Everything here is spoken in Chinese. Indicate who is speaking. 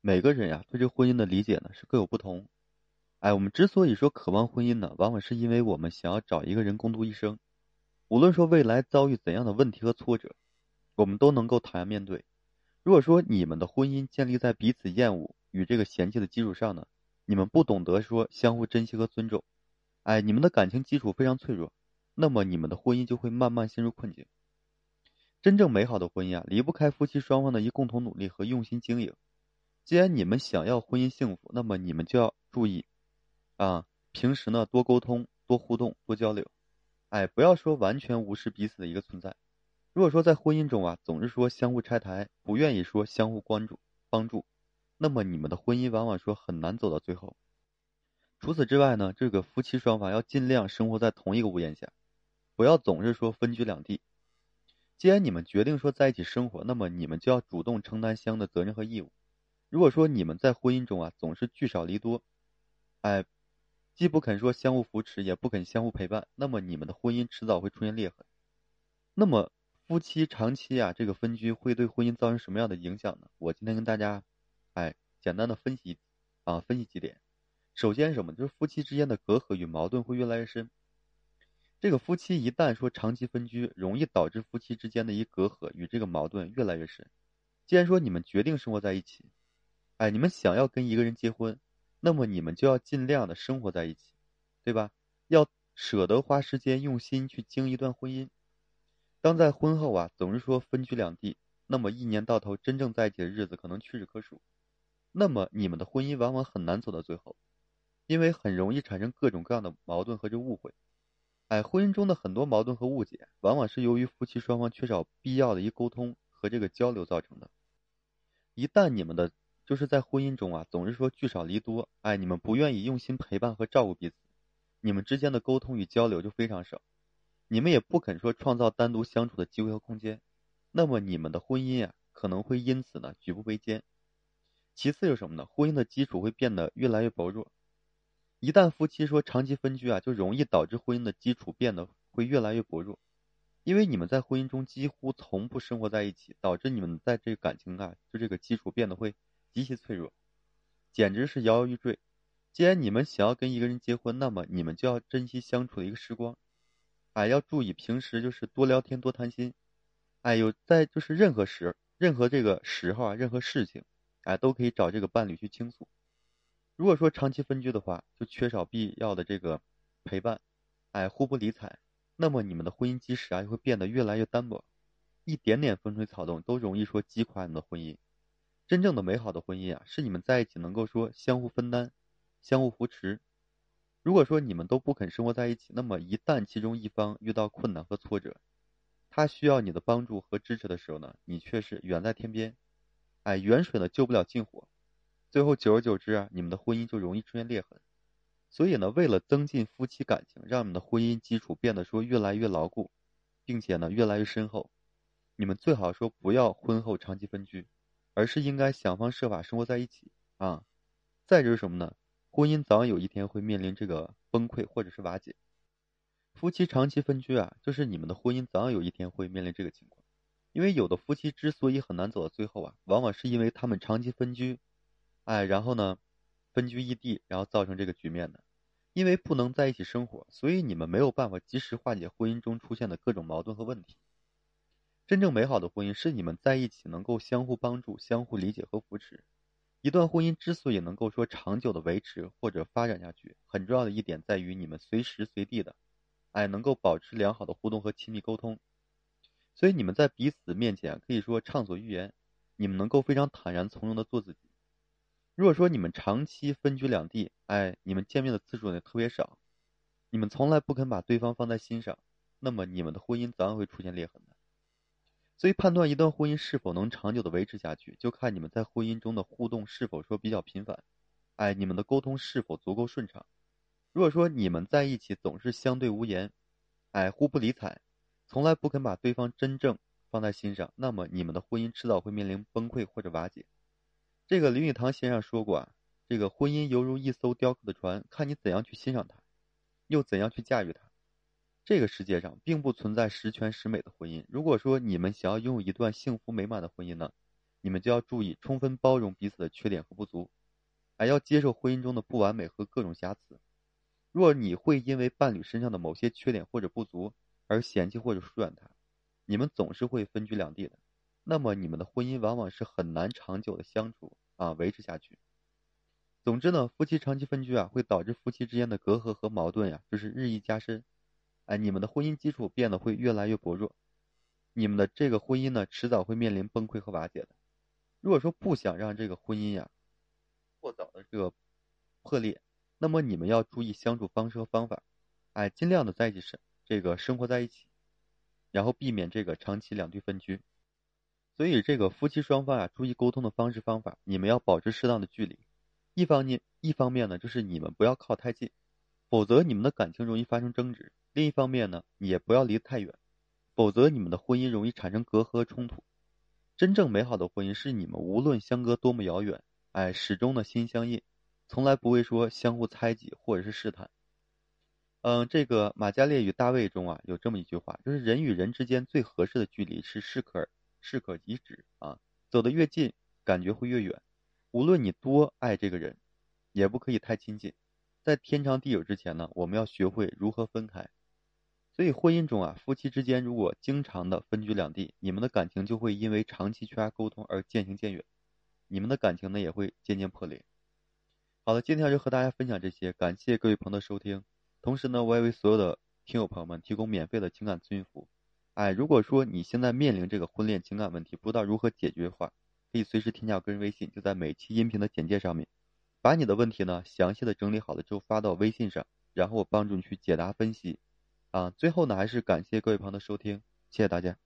Speaker 1: 每个人呀，对这婚姻的理解呢是各有不同。哎，我们之所以说渴望婚姻呢，往往是因为我们想要找一个人共度一生，无论说未来遭遇怎样的问题和挫折，我们都能够坦然面对。如果说你们的婚姻建立在彼此厌恶与这个嫌弃的基础上呢，你们不懂得说相互珍惜和尊重，哎，你们的感情基础非常脆弱，那么你们的婚姻就会慢慢陷入困境。真正美好的婚姻啊，离不开夫妻双方的一共同努力和用心经营。既然你们想要婚姻幸福，那么你们就要注意，啊，平时呢多沟通、多互动、多交流，哎，不要说完全无视彼此的一个存在。如果说在婚姻中啊，总是说相互拆台，不愿意说相互关注、帮助，那么你们的婚姻往往说很难走到最后。除此之外呢，这个夫妻双方要尽量生活在同一个屋檐下，不要总是说分居两地。既然你们决定说在一起生活，那么你们就要主动承担相应的责任和义务。如果说你们在婚姻中啊总是聚少离多，哎，既不肯说相互扶持，也不肯相互陪伴，那么你们的婚姻迟早会出现裂痕。那么夫妻长期啊这个分居会对婚姻造成什么样的影响呢？我今天跟大家，哎，简单的分析啊分析几点。首先什么？就是夫妻之间的隔阂与矛盾会越来越深。这个夫妻一旦说长期分居，容易导致夫妻之间的一隔阂与这个矛盾越来越深。既然说你们决定生活在一起，哎，你们想要跟一个人结婚，那么你们就要尽量的生活在一起，对吧？要舍得花时间用心去经一段婚姻。当在婚后啊，总是说分居两地，那么一年到头真正在一起的日子可能屈指可数。那么你们的婚姻往往很难走到最后，因为很容易产生各种各样的矛盾和这误会。哎，婚姻中的很多矛盾和误解，往往是由于夫妻双方缺少必要的一沟通和这个交流造成的。一旦你们的就是在婚姻中啊，总是说聚少离多，哎，你们不愿意用心陪伴和照顾彼此，你们之间的沟通与交流就非常少，你们也不肯说创造单独相处的机会和空间，那么你们的婚姻啊，可能会因此呢举步维艰。其次有什么呢？婚姻的基础会变得越来越薄弱。一旦夫妻说长期分居啊，就容易导致婚姻的基础变得会越来越薄弱，因为你们在婚姻中几乎从不生活在一起，导致你们在这个感情啊，就这个基础变得会极其脆弱，简直是摇摇欲坠。既然你们想要跟一个人结婚，那么你们就要珍惜相处的一个时光，哎，要注意平时就是多聊天多谈心，哎，有在就是任何时任何这个时候啊，任何事情，哎，都可以找这个伴侣去倾诉。如果说长期分居的话，就缺少必要的这个陪伴，哎，互不理睬，那么你们的婚姻基石啊就会变得越来越单薄，一点点风吹草动都容易说击垮你们的婚姻。真正的美好的婚姻啊，是你们在一起能够说相互分担、相互扶持。如果说你们都不肯生活在一起，那么一旦其中一方遇到困难和挫折，他需要你的帮助和支持的时候呢，你却是远在天边，哎，远水呢救不了近火。最后，久而久之啊，你们的婚姻就容易出现裂痕。所以呢，为了增进夫妻感情，让你们的婚姻基础变得说越来越牢固，并且呢越来越深厚，你们最好说不要婚后长期分居，而是应该想方设法生活在一起啊。再就是什么呢？婚姻早晚有一天会面临这个崩溃或者是瓦解。夫妻长期分居啊，就是你们的婚姻早晚有一天会面临这个情况。因为有的夫妻之所以很难走到最后啊，往往是因为他们长期分居。哎，然后呢，分居异地，然后造成这个局面的，因为不能在一起生活，所以你们没有办法及时化解婚姻中出现的各种矛盾和问题。真正美好的婚姻是你们在一起能够相互帮助、相互理解和扶持。一段婚姻之所以能够说长久的维持或者发展下去，很重要的一点在于你们随时随地的，哎，能够保持良好的互动和亲密沟通。所以你们在彼此面前可以说畅所欲言，你们能够非常坦然从容的做自己。如果说你们长期分居两地，哎，你们见面的次数呢特别少，你们从来不肯把对方放在心上，那么你们的婚姻早晚会出现裂痕。所以判断一段婚姻是否能长久的维持下去，就看你们在婚姻中的互动是否说比较频繁，哎，你们的沟通是否足够顺畅。如果说你们在一起总是相对无言，哎，互不理睬，从来不肯把对方真正放在心上，那么你们的婚姻迟早会面临崩溃或者瓦解。这个林语堂先生说过啊，这个婚姻犹如一艘雕刻的船，看你怎样去欣赏它，又怎样去驾驭它。这个世界上并不存在十全十美的婚姻。如果说你们想要拥有一段幸福美满的婚姻呢，你们就要注意充分包容彼此的缺点和不足，还要接受婚姻中的不完美和各种瑕疵。若你会因为伴侣身上的某些缺点或者不足而嫌弃或者疏远他，你们总是会分居两地的。那么你们的婚姻往往是很难长久的相处啊，维持下去。总之呢，夫妻长期分居啊，会导致夫妻之间的隔阂和矛盾呀，就是日益加深。哎，你们的婚姻基础变得会越来越薄弱，你们的这个婚姻呢，迟早会面临崩溃和瓦解的。如果说不想让这个婚姻呀过早的这个破裂，那么你们要注意相处方式和方法，哎，尽量的在一起生这个生活在一起，然后避免这个长期两地分居。所以这个夫妻双方啊，注意沟通的方式方法，你们要保持适当的距离。一方面一方面呢，就是你们不要靠太近，否则你们的感情容易发生争执；另一方面呢，也不要离得太远，否则你们的婚姻容易产生隔阂冲突。真正美好的婚姻是你们无论相隔多么遥远，哎，始终的心相印。从来不会说相互猜忌或者是试探。嗯，这个《马加列与大卫》中啊有这么一句话，就是人与人之间最合适的距离是适可适可即止啊，走得越近，感觉会越远。无论你多爱这个人，也不可以太亲近。在天长地久之前呢，我们要学会如何分开。所以婚姻中啊，夫妻之间如果经常的分居两地，你们的感情就会因为长期缺乏沟通而渐行渐远，你们的感情呢也会渐渐破裂。好的，今天就和大家分享这些，感谢各位朋友的收听。同时呢，我也为所有的听友朋友们提供免费的情感咨询服务。哎，如果说你现在面临这个婚恋情感问题，不知道如何解决的话，可以随时添加我个人微信，就在每期音频的简介上面，把你的问题呢详细的整理好了之后发到微信上，然后我帮助你去解答分析。啊，最后呢，还是感谢各位朋友的收听，谢谢大家。